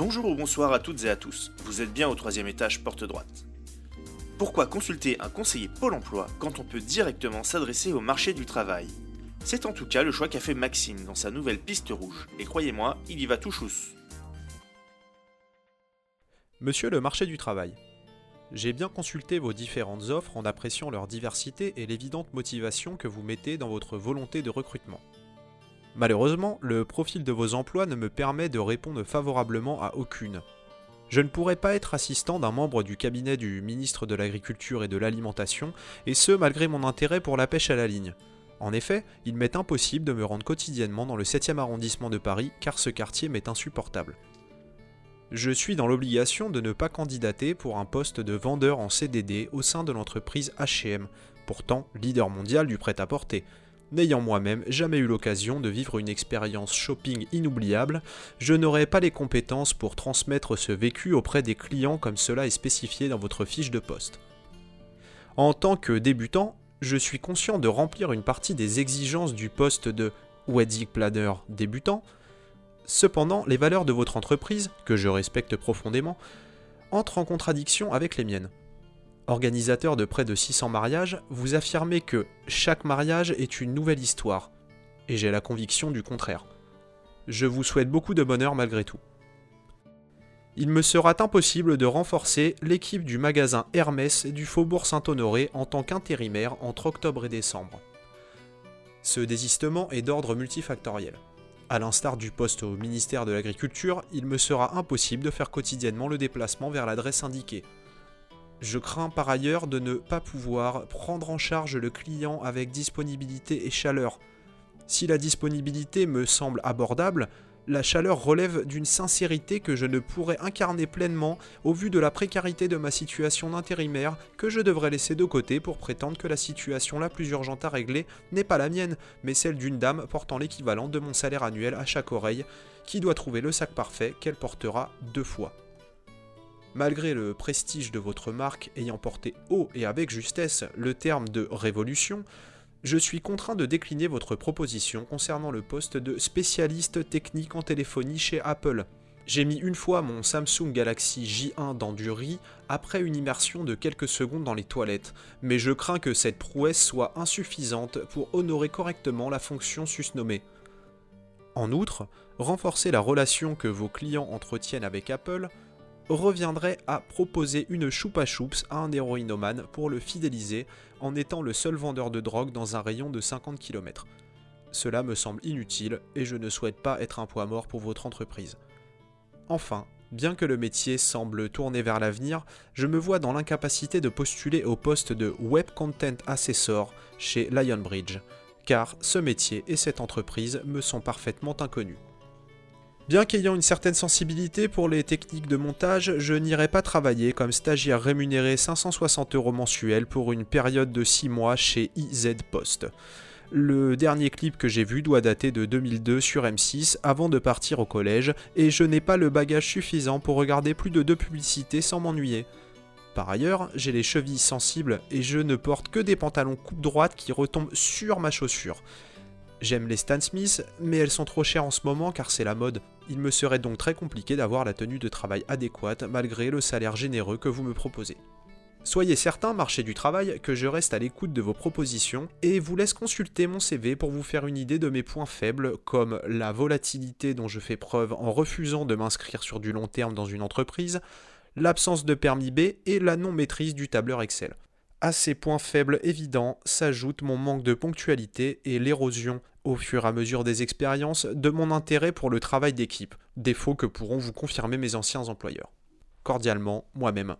Bonjour ou bonsoir à toutes et à tous, vous êtes bien au troisième étage porte droite. Pourquoi consulter un conseiller Pôle emploi quand on peut directement s'adresser au marché du travail? C'est en tout cas le choix qu'a fait Maxime dans sa nouvelle piste rouge, et croyez-moi, il y va tout chousse. Monsieur le marché du travail, j'ai bien consulté vos différentes offres en appréciant leur diversité et l'évidente motivation que vous mettez dans votre volonté de recrutement. Malheureusement, le profil de vos emplois ne me permet de répondre favorablement à aucune. Je ne pourrais pas être assistant d'un membre du cabinet du ministre de l'Agriculture et de l'Alimentation, et ce malgré mon intérêt pour la pêche à la ligne. En effet, il m'est impossible de me rendre quotidiennement dans le 7e arrondissement de Paris car ce quartier m'est insupportable. Je suis dans l'obligation de ne pas candidater pour un poste de vendeur en CDD au sein de l'entreprise HM, pourtant leader mondial du prêt-à-porter, N'ayant moi-même jamais eu l'occasion de vivre une expérience shopping inoubliable, je n'aurai pas les compétences pour transmettre ce vécu auprès des clients comme cela est spécifié dans votre fiche de poste. En tant que débutant, je suis conscient de remplir une partie des exigences du poste de wedding planner débutant. Cependant, les valeurs de votre entreprise, que je respecte profondément, entrent en contradiction avec les miennes organisateur de près de 600 mariages, vous affirmez que chaque mariage est une nouvelle histoire, et j'ai la conviction du contraire. Je vous souhaite beaucoup de bonheur malgré tout. Il me sera impossible de renforcer l'équipe du magasin Hermès du Faubourg Saint-Honoré en tant qu'intérimaire entre octobre et décembre. Ce désistement est d'ordre multifactoriel. A l'instar du poste au ministère de l'Agriculture, il me sera impossible de faire quotidiennement le déplacement vers l'adresse indiquée, je crains par ailleurs de ne pas pouvoir prendre en charge le client avec disponibilité et chaleur. Si la disponibilité me semble abordable, la chaleur relève d'une sincérité que je ne pourrais incarner pleinement au vu de la précarité de ma situation d'intérimaire que je devrais laisser de côté pour prétendre que la situation la plus urgente à régler n'est pas la mienne, mais celle d'une dame portant l'équivalent de mon salaire annuel à chaque oreille, qui doit trouver le sac parfait qu'elle portera deux fois. Malgré le prestige de votre marque ayant porté haut et avec justesse le terme de révolution, je suis contraint de décliner votre proposition concernant le poste de spécialiste technique en téléphonie chez Apple. J'ai mis une fois mon Samsung Galaxy J1 dans du riz après une immersion de quelques secondes dans les toilettes, mais je crains que cette prouesse soit insuffisante pour honorer correctement la fonction susnommée. En outre, renforcer la relation que vos clients entretiennent avec Apple reviendrait à proposer une choupa choups à un héroïnomane pour le fidéliser en étant le seul vendeur de drogue dans un rayon de 50 km. Cela me semble inutile et je ne souhaite pas être un poids mort pour votre entreprise. Enfin, bien que le métier semble tourner vers l'avenir, je me vois dans l'incapacité de postuler au poste de Web Content Assessor chez Lionbridge, car ce métier et cette entreprise me sont parfaitement inconnus. Bien qu'ayant une certaine sensibilité pour les techniques de montage, je n'irai pas travailler comme stagiaire rémunéré 560 euros mensuels pour une période de 6 mois chez IZ Post. Le dernier clip que j'ai vu doit dater de 2002 sur M6 avant de partir au collège et je n'ai pas le bagage suffisant pour regarder plus de deux publicités sans m'ennuyer. Par ailleurs, j'ai les chevilles sensibles et je ne porte que des pantalons coupe droite qui retombent sur ma chaussure. J'aime les Stan Smith, mais elles sont trop chères en ce moment car c'est la mode. Il me serait donc très compliqué d'avoir la tenue de travail adéquate malgré le salaire généreux que vous me proposez. Soyez certain, marché du travail, que je reste à l'écoute de vos propositions et vous laisse consulter mon CV pour vous faire une idée de mes points faibles comme la volatilité dont je fais preuve en refusant de m'inscrire sur du long terme dans une entreprise, l'absence de permis B et la non-maîtrise du tableur Excel. À ces points faibles évidents s'ajoute mon manque de ponctualité et l'érosion au fur et à mesure des expériences de mon intérêt pour le travail d'équipe, défaut que pourront vous confirmer mes anciens employeurs. Cordialement, moi-même.